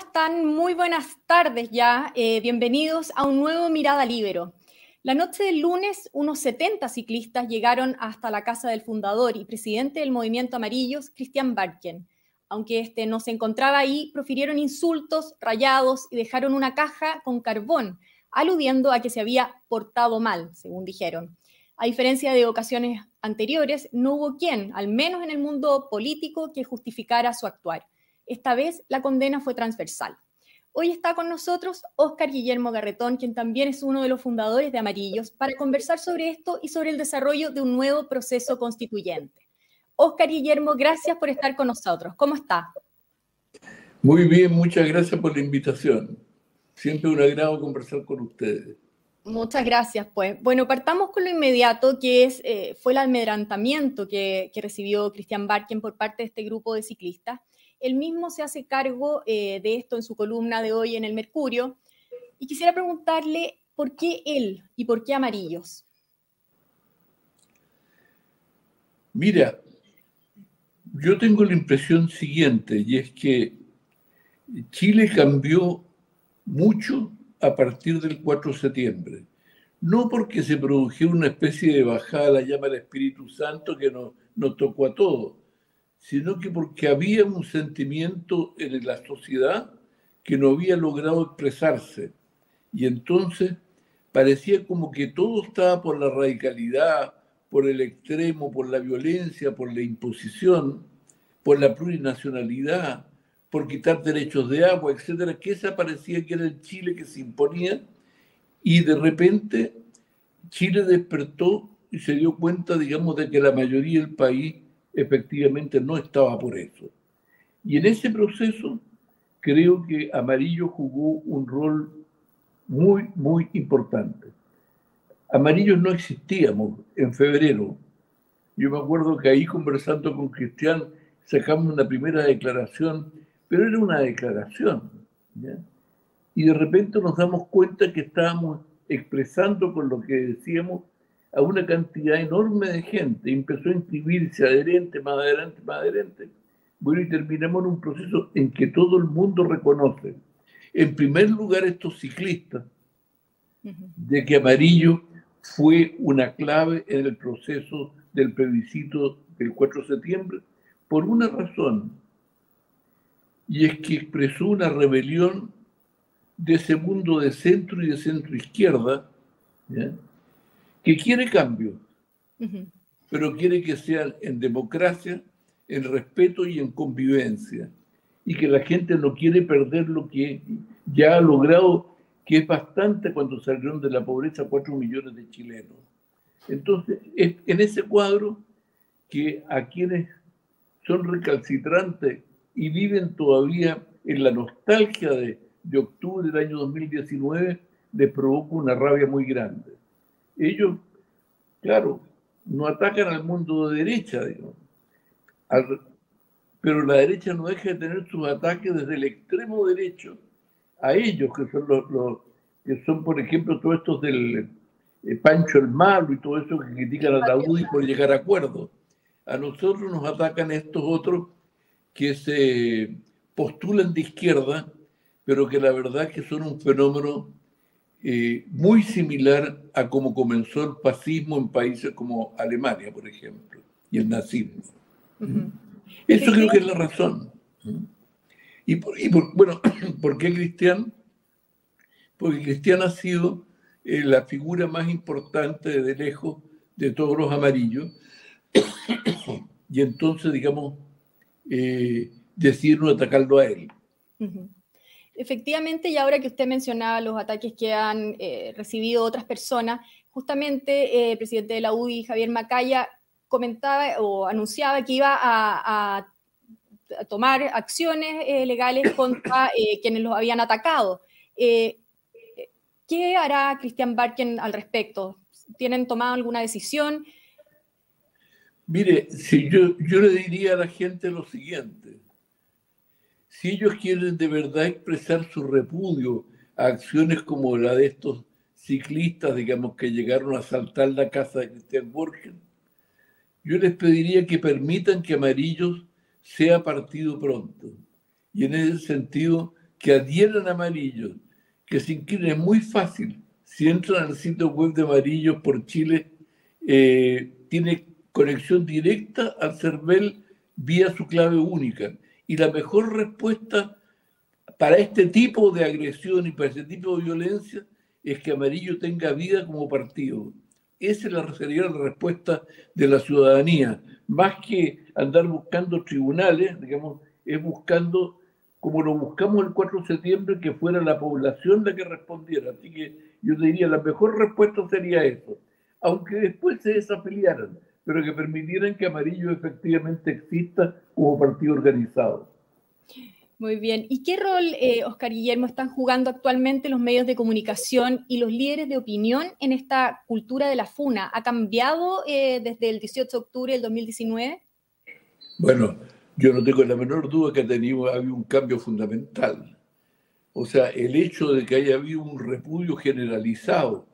¿Cómo están? Muy buenas tardes ya. Eh, bienvenidos a un nuevo Mirada Libero. La noche del lunes, unos 70 ciclistas llegaron hasta la casa del fundador y presidente del Movimiento Amarillos, Cristian Barken. Aunque este no se encontraba ahí, profirieron insultos, rayados y dejaron una caja con carbón, aludiendo a que se había portado mal, según dijeron. A diferencia de ocasiones anteriores, no hubo quien, al menos en el mundo político, que justificara su actuar. Esta vez la condena fue transversal. Hoy está con nosotros Óscar Guillermo Garretón, quien también es uno de los fundadores de Amarillos, para conversar sobre esto y sobre el desarrollo de un nuevo proceso constituyente. Óscar Guillermo, gracias por estar con nosotros. ¿Cómo está? Muy bien, muchas gracias por la invitación. Siempre un agrado conversar con ustedes. Muchas gracias, pues. Bueno, partamos con lo inmediato, que es, eh, fue el almedrantamiento que, que recibió Cristian Barken por parte de este grupo de ciclistas. Él mismo se hace cargo eh, de esto en su columna de hoy en el Mercurio. Y quisiera preguntarle por qué él y por qué amarillos. Mira, yo tengo la impresión siguiente, y es que Chile cambió mucho a partir del 4 de septiembre. No porque se produjera una especie de bajada la llama del Espíritu Santo que nos, nos tocó a todos, sino que porque había un sentimiento en la sociedad que no había logrado expresarse. Y entonces parecía como que todo estaba por la radicalidad, por el extremo, por la violencia, por la imposición, por la plurinacionalidad, por quitar derechos de agua, etcétera, que esa parecía que era el Chile que se imponía, y de repente Chile despertó y se dio cuenta, digamos, de que la mayoría del país efectivamente no estaba por eso. Y en ese proceso creo que Amarillo jugó un rol muy, muy importante. Amarillo no existíamos en febrero. Yo me acuerdo que ahí conversando con Cristian sacamos una primera declaración, pero era una declaración. Y de repente nos damos cuenta que estábamos expresando con lo que decíamos a una cantidad enorme de gente, empezó a inscribirse adherente, más adelante, más adherente. Bueno, y terminamos en un proceso en que todo el mundo reconoce, en primer lugar, estos ciclistas, de que Amarillo fue una clave en el proceso del plebiscito del 4 de septiembre, por una razón, y es que expresó una rebelión de ese mundo de centro y de centro izquierda, ¿ya? Que quiere cambio, pero quiere que sea en democracia, en respeto y en convivencia, y que la gente no quiere perder lo que ya ha logrado, que es bastante cuando salieron de la pobreza cuatro millones de chilenos. Entonces, es en ese cuadro que a quienes son recalcitrantes y viven todavía en la nostalgia de, de octubre del año 2019, les provoca una rabia muy grande ellos, claro, no atacan al mundo de derecha, pero la derecha no deja de tener sus ataques desde el extremo derecho a ellos, que son los, que son, por ejemplo, todos estos del eh, Pancho el Malo y todo eso que critican a la UDI por llegar a acuerdos. A nosotros nos atacan estos otros que se postulan de izquierda, pero que la verdad es que son un fenómeno eh, muy similar a cómo comenzó el fascismo en países como Alemania, por ejemplo, y el nazismo. Eso creo que es la razón. Y, bueno, ¿por qué Cristian? Porque Cristian ha sido eh, la figura más importante de lejos de todos los amarillos. y entonces, digamos, eh, decidieron atacarlo a él. Efectivamente, y ahora que usted mencionaba los ataques que han eh, recibido otras personas, justamente eh, el presidente de la UDI, Javier Macaya, comentaba o anunciaba que iba a, tomar acciones eh, legales contra quienes los habían atacado. ¿Qué hará Cristian Barken al respecto? ¿Tienen tomado alguna decisión? Mire, yo le diría a la gente lo siguiente si ellos quieren de verdad expresar su repudio a acciones como la de estos ciclistas, digamos, que llegaron a asaltar la casa de Christian Borgen, yo les pediría que permitan que Amarillos sea partido pronto. Y en ese sentido, que adhieran a Amarillo, que se inscriben, es muy fácil. Si entran al sitio web de Amarillo por Chile, eh, tiene conexión directa al CERVEL vía su clave única. Y la mejor respuesta para este tipo de agresión y para este tipo de violencia es que Amarillo tenga vida como partido. Esa es la, sería la respuesta de la ciudadanía. Más que andar buscando tribunales, digamos, es buscando, como lo buscamos el 4 de septiembre, que fuera la población la que respondiera. Así que yo diría, la mejor respuesta sería eso. Aunque después se desafiliaran, pero que permitieran que Amarillo efectivamente exista como partido organizado. Muy bien. ¿Y qué rol, eh, Oscar Guillermo, están jugando actualmente los medios de comunicación y los líderes de opinión en esta cultura de la FUNA? ¿Ha cambiado eh, desde el 18 de octubre del 2019? Bueno, yo no tengo la menor duda que ha tenido, ha habido un cambio fundamental. O sea, el hecho de que haya habido un repudio generalizado,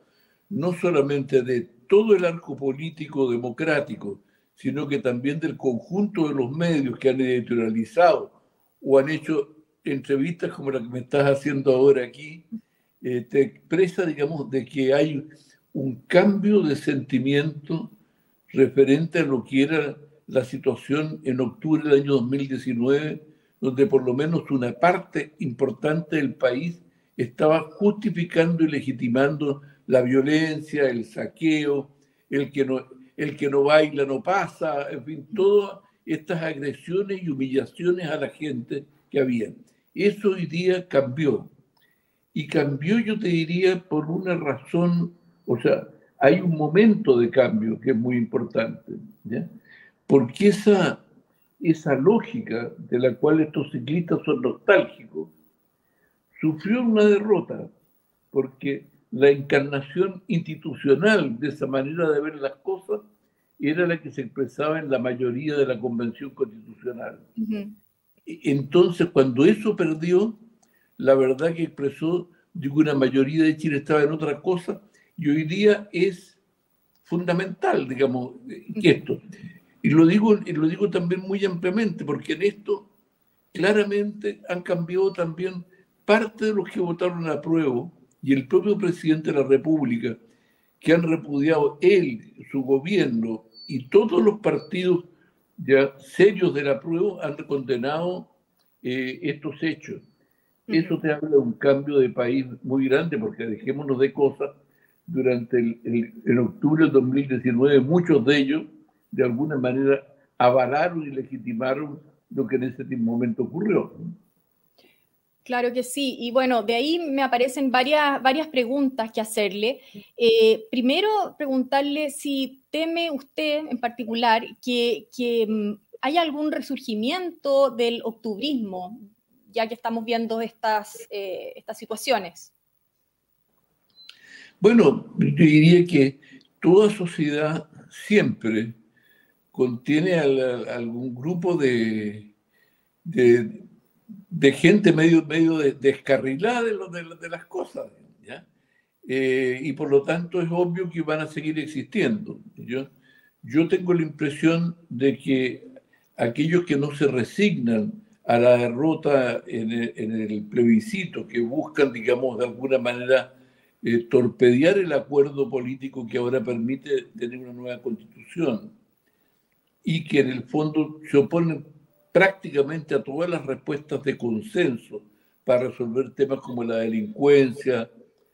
no solamente de todo el arco político democrático, sino que también del conjunto de los medios que han editorializado o han hecho entrevistas como la que me estás haciendo ahora aquí, eh, te expresa, digamos, de que hay un cambio de sentimiento referente a lo que era la situación en octubre del año 2019, donde por lo menos una parte importante del país estaba justificando y legitimando la violencia, el saqueo, el que no, el que no baila no pasa, en fin, todas estas agresiones y humillaciones a la gente que había. Eso hoy día cambió. Y cambió, yo te diría, por una razón, o sea, hay un momento de cambio que es muy importante. ¿ya? porque esa, esa lógica de la cual estos ciclistas son nostálgicos sufrió una derrota, porque la encarnación institucional de esa manera de ver las cosas era la que se expresaba en la mayoría de la convención constitucional. Entonces, cuando eso perdió, la verdad que expresó de que una mayoría de Chile estaba en otra cosa, y hoy día es fundamental, digamos, que esto. Y lo digo, y lo digo también muy ampliamente, porque en esto claramente han cambiado también parte de los que votaron a prueba y el propio presidente de la República, que han repudiado él, su gobierno y todos los partidos ya serios de la prueba han condenado eh, estos hechos. Eso te habla de un cambio de país muy grande, porque dejémonos de cosas. Durante el, el octubre del 2019, muchos de ellos de alguna manera avalaron y legitimaron lo que en ese momento ocurrió. Claro que sí. Y bueno, de ahí me aparecen varias, varias preguntas que hacerle. Eh, primero, preguntarle si teme usted en particular que, que mm, haya algún resurgimiento del octubrismo, ya que estamos viendo estas, eh, estas situaciones. Bueno, yo diría que toda sociedad siempre contiene algún grupo de, de, gente medio, medio descarrilada de, de, las cosas. Eh, y por lo tanto es obvio que van a seguir existiendo. Yo, yo tengo la impresión de que aquellos que no se resignan a la derrota en el, plebiscito, que buscan, digamos, de alguna manera eh, torpedear el acuerdo político que ahora permite tener una nueva constitución, y que en el fondo se oponen prácticamente a todas las respuestas de consenso para resolver temas como la delincuencia,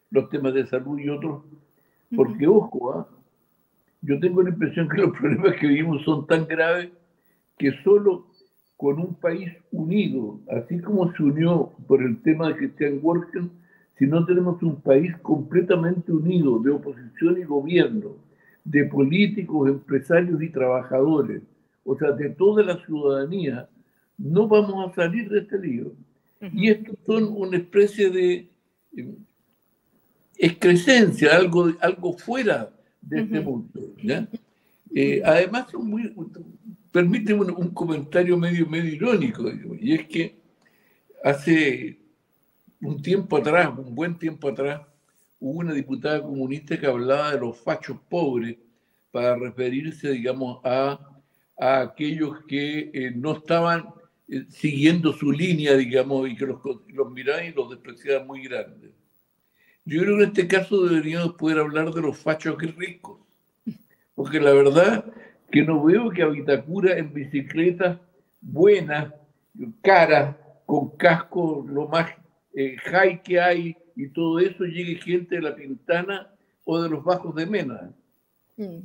los temas de salud y otros. Porque, ojo, ¿ah? yo tengo la impresión que los problemas que vivimos son tan graves que solo con un país unido, así como se unió por el tema de Christian Wolken, si no tenemos un país completamente unido de oposición y gobierno, de políticos, empresarios y trabajadores, o sea, de toda la ciudadanía, no vamos a salir de este lío. Y estos son una especie de eh, excrescencia, algo, algo fuera de este mundo. Eh, además, permite un, comentario medio, medio irónico, y es que hace un tiempo atrás, un buen tiempo atrás, hubo una diputada comunista que hablaba de los fachos pobres para referirse, digamos, a, a aquellos que eh, no estaban eh, siguiendo su línea, digamos, y que los, los miraban y los despreciaban muy grandes. Yo creo que en este caso deberíamos poder hablar de los fachos ricos, porque la verdad que no veo que a Vitacura en bicicletas buenas, caras, con casco lo más eh, high que hay y todo eso llegue gente de la Pintana o de los Bajos de Mena. Mm.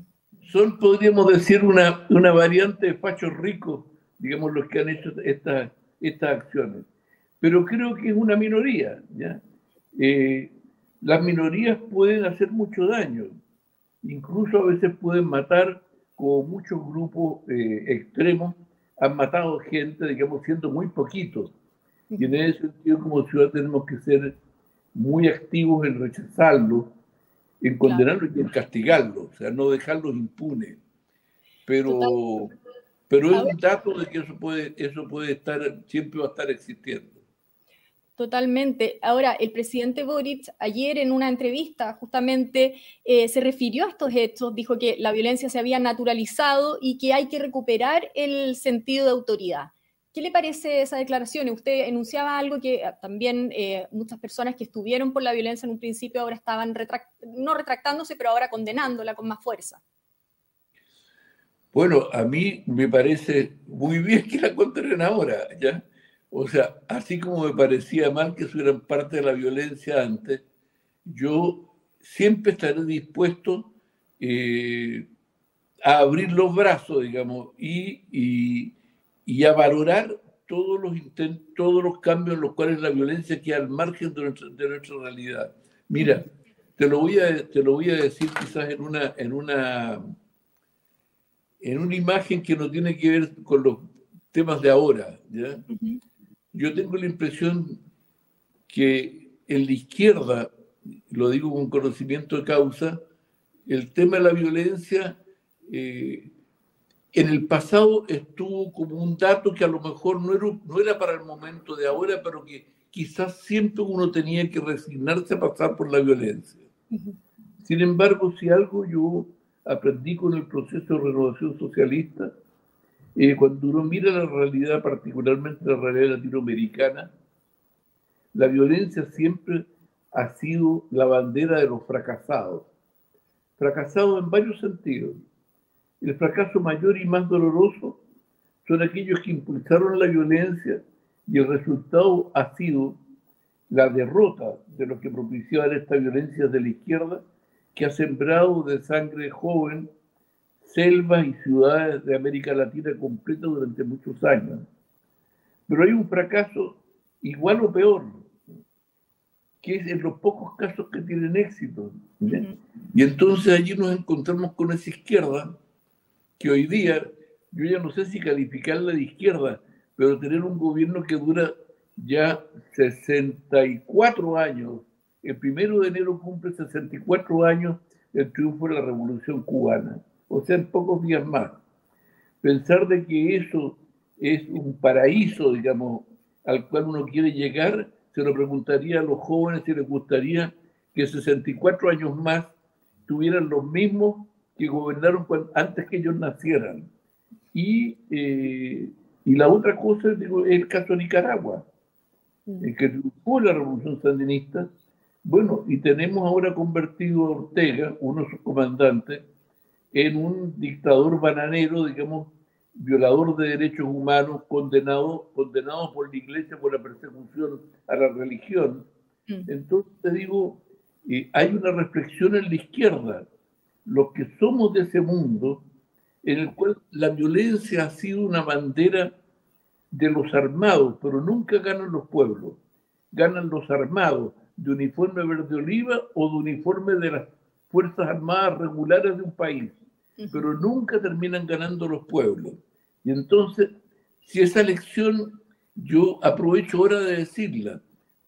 Son, podríamos decir, una, una variante de fachos ricos, digamos, los que han hecho estas estas acciones. Pero creo que es una minoría. ¿ya? Eh, las minorías pueden hacer mucho daño, incluso a veces pueden matar, como muchos grupos eh, extremos han matado gente, digamos, siendo muy poquitos. Y en ese sentido, como ciudad, tenemos que ser muy activos en rechazarlo, en condenarlo y en castigarlo, o sea, no dejarlos impunes. Pero, pero es un dato de que eso puede, eso puede estar, siempre va a estar existiendo. Totalmente. Ahora, el presidente Boric ayer en una entrevista justamente eh, se refirió a estos hechos, dijo que la violencia se había naturalizado y que hay que recuperar el sentido de autoridad. ¿Qué le parece esa declaración? Usted enunciaba algo que ah, también eh, muchas personas que estuvieron por la violencia en un principio ahora estaban no retractándose, pero ahora condenándola con más fuerza. Bueno, a mí me parece muy bien que la condenen ahora, ¿ya? O sea, así como me parecía mal que fueran parte de la violencia antes, yo siempre estaré dispuesto eh, a abrir los brazos, digamos, y, a valorar todos los intentos, todos los cambios en los cuales la violencia queda al margen de nuestra, realidad. Mira, te lo voy a, te lo voy a decir quizás en una, en una, en una imagen que no tiene que ver con los temas de ahora. ¿ya? yo tengo la impresión que en la izquierda, lo digo con conocimiento de causa, el tema de la violencia eh, en el pasado estuvo como un dato que a lo mejor no era, no era para el momento de ahora, pero que quizás siempre uno tenía que resignarse a pasar por la violencia. Sin embargo, si algo yo aprendí con el proceso de renovación socialista, eh, cuando uno mira la realidad, particularmente la realidad latinoamericana, la violencia siempre ha sido la bandera de los fracasados. Fracasados en varios sentidos. El fracaso mayor y más doloroso son aquellos que impulsaron la violencia y el resultado ha sido la derrota de lo que propiciaban esta violencia de la izquierda, que ha sembrado de sangre joven selvas y ciudades de América Latina completa durante muchos años. Pero hay un fracaso igual o peor, que es en los pocos casos que tienen éxito. Y entonces allí nos encontramos con esa izquierda que hoy día, yo ya no sé si calificarla de izquierda, pero tener un gobierno que dura ya 64 años. El primero de enero cumple 64 años el triunfo de la Revolución Cubana o sea, pocos días más. Pensar de que eso es un paraíso, digamos, al cual uno quiere llegar, se lo preguntaría a los jóvenes si les gustaría que 64 años más tuvieran los mismos que gobernaron antes que ellos nacieran. Y, eh, y la otra cosa digo, es el caso de Nicaragua, mm. en que triunfó la revolución sandinista. Bueno, y tenemos ahora convertido a Ortega, uno de sus comandantes, en un dictador bananero, digamos, violador de derechos humanos, condenado, condenado por la iglesia por la persecución a la religión. Mm. Entonces digo, eh, hay una reflexión en la izquierda, los que somos de ese mundo, en el cual la violencia ha sido una bandera de los armados, pero nunca ganan los pueblos, ganan los armados de uniforme verde oliva o de uniforme de las Fuerzas Armadas regulares de un país pero nunca terminan ganando los pueblos. Y entonces, si esa lección, yo aprovecho ahora de decirla,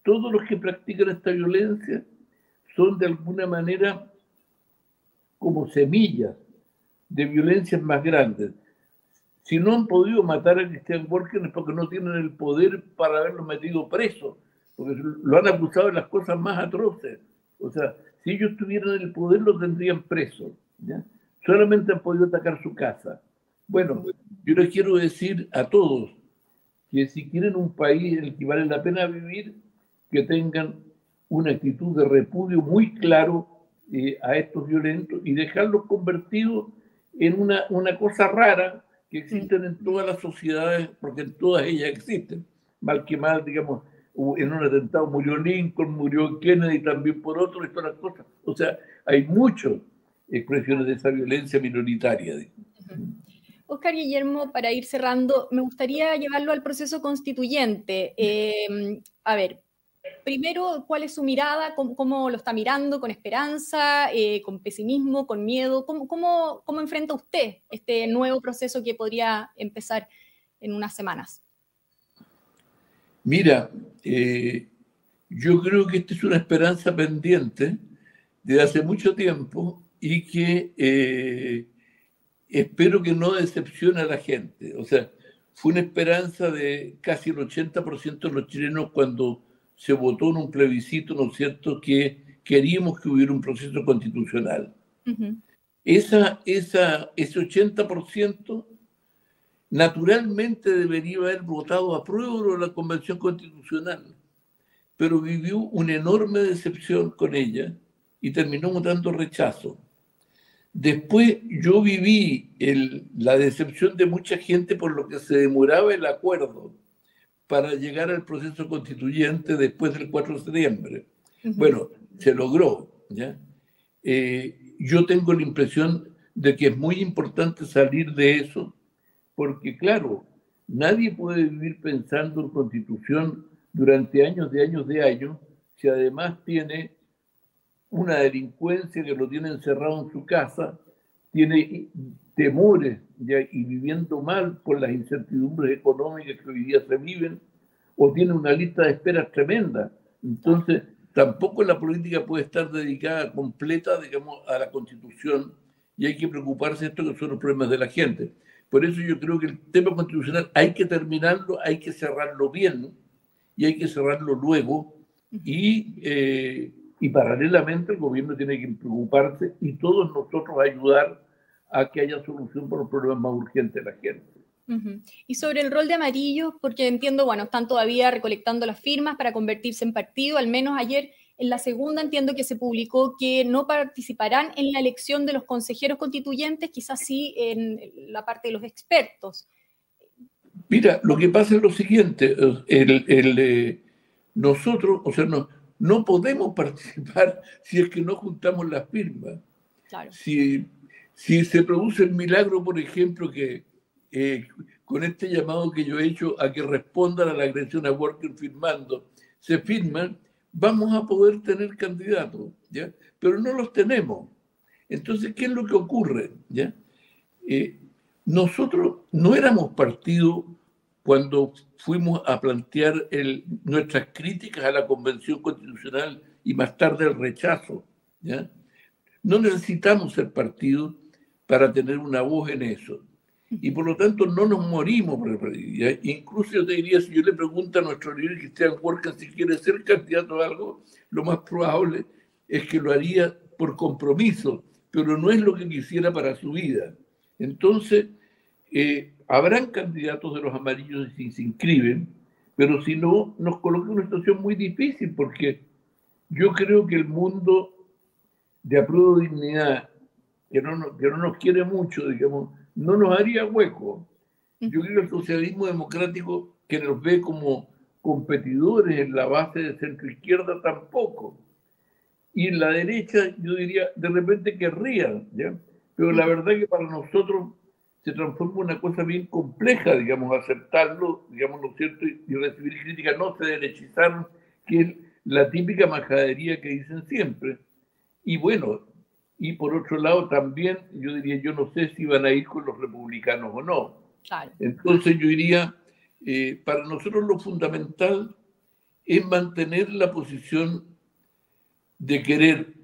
todos los que practican esta violencia son de alguna manera como semillas de violencias más grandes. Si no han podido matar a Cristian Borges es porque no tienen el poder para haberlo metido preso, porque lo han acusado de las cosas más atroces. O sea, si ellos tuvieran el poder, lo tendrían preso. solamente han podido atacar su casa. Bueno, yo les quiero decir a todos que si quieren un país en el que vale la pena vivir, que tengan una actitud de repudio muy claro eh, a estos violentos y dejarlos convertidos en una, una cosa rara que existen en todas las sociedades, porque en todas ellas existen. Mal que mal, digamos, en un atentado murió Lincoln, murió Kennedy también por otro y todas las cosas. O sea, hay muchas expresiones de esa violencia minoritaria. Oscar Guillermo, para ir cerrando, me gustaría llevarlo al proceso constituyente. Em, a ver, primero, ¿cuál es su mirada? ¿Cómo, lo está mirando? ¿Con esperanza? Eh, ¿Con pesimismo? ¿Con miedo? ¿Cómo, cómo, cómo enfrenta usted este nuevo proceso que podría empezar en unas semanas? Mira, eh, yo creo que esta es una esperanza pendiente de hace mucho tiempo y que eh, espero que no decepcione a la gente. O sea, fue una esperanza de casi el 80% de los chilenos cuando se votó en un plebiscito, ¿no es cierto?, que queríamos que hubiera un proceso constitucional. esa, esa, ese 80% naturalmente debería haber votado a prueba de la Convención Constitucional, pero vivió una enorme decepción con ella y terminó votando rechazo. Después yo viví la decepción de mucha gente por lo que se demoraba el acuerdo para llegar al proceso constituyente después del 4 de septiembre. Bueno, se logró. ¿ya? Eh, yo tengo la impresión de que es muy importante salir de eso, porque claro, nadie puede vivir pensando en constitución durante años de años de años si además tiene una delincuencia que lo tiene encerrado en su casa, tiene temores y viviendo mal por las incertidumbres económicas que hoy día se viven, o tiene una lista de esperas tremenda. Entonces, tampoco la política puede estar dedicada completa, digamos, a la constitución y hay que preocuparse de esto que son los problemas de la gente. Por eso yo creo que el tema constitucional hay que terminarlo, hay que cerrarlo bien y hay que cerrarlo luego y eh, y paralelamente el gobierno tiene que preocuparse y todos nosotros ayudar a que haya solución para los problemas más urgentes de la gente. Y sobre el rol de amarillo, porque entiendo, bueno, están todavía recolectando las firmas para convertirse en partido, al menos ayer en la segunda entiendo que se publicó que no participarán en la elección de los consejeros constituyentes, quizás sí en la parte de los expertos. Mira, lo que pasa es lo siguiente, el, el, eh, nosotros, o sea, no, no podemos participar si es que no juntamos las firmas. Si, si se produce el milagro, por ejemplo, que eh, con este llamado que yo he hecho a que respondan a la agresión a Worker firmando, se firman, vamos a poder tener candidatos, ¿ya? Pero no los tenemos. Entonces, ¿qué es lo que ocurre? ¿ya? Eh, nosotros no éramos partido cuando fuimos a plantear nuestras críticas a la Convención Constitucional y más tarde el rechazo. ¿ya? No necesitamos ser partido para tener una voz en eso. Y por lo tanto no nos morimos. Incluso yo te diría, si yo le pregunto a nuestro líder Cristian Huerca si quiere ser candidato a algo, lo más probable es que lo haría por compromiso, pero no es lo que quisiera para su vida. Entonces, eh, habrán candidatos de los amarillos si se inscriben, pero si no, nos coloca en una situación muy difícil porque yo creo que el mundo de apruebo dignidad, que no, que no nos quiere mucho, digamos, no nos haría hueco. Yo creo que el socialismo democrático, que nos ve como competidores en la base de centro izquierda, tampoco. Y en la derecha, yo diría, de repente querrían, ¿ya? Pero la verdad que para nosotros se transforma una cosa bien compleja, digamos, aceptarlo, digamos, ¿no cierto? Y recibir críticas, no se derechizaron, que es la típica majadería que dicen siempre. Y bueno, y por otro lado también, yo diría, yo no sé si van a ir con los republicanos o no. Entonces yo diría, eh, para nosotros lo fundamental es mantener la posición de querer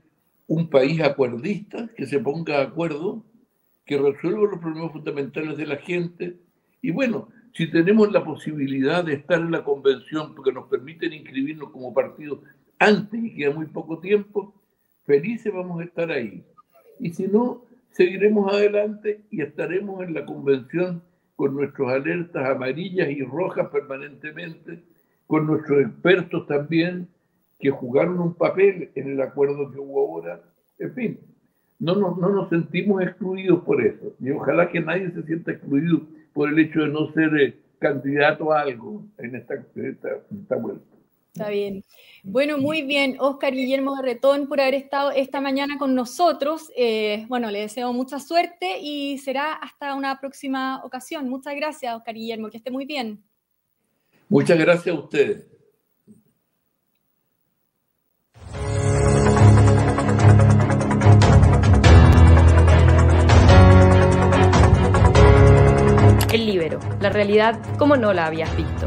un país acuerdista, que se ponga de acuerdo, que resuelva los problemas fundamentales de la gente. Y bueno, si tenemos la posibilidad de estar en la convención porque nos permiten inscribirnos como partido antes y queda muy poco tiempo, felices vamos a estar ahí. Y si no, seguiremos adelante y estaremos en la convención con nuestras alertas amarillas y rojas permanentemente, con nuestros expertos también, que jugaron un papel en el acuerdo que hubo ahora. En fin, no nos, no nos sentimos excluidos por eso. Y ojalá que nadie se sienta excluido por el hecho de no ser eh, candidato a algo en esta, esta, vuelta. Está bien. Bueno, muy bien, Oscar Guillermo Retón, por haber estado esta mañana con nosotros. Eh, bueno, le deseo mucha suerte y será hasta una próxima ocasión. Muchas gracias, Oscar Guillermo, que esté muy bien. Muchas gracias a ustedes. El libero, la realidad como no la habías visto.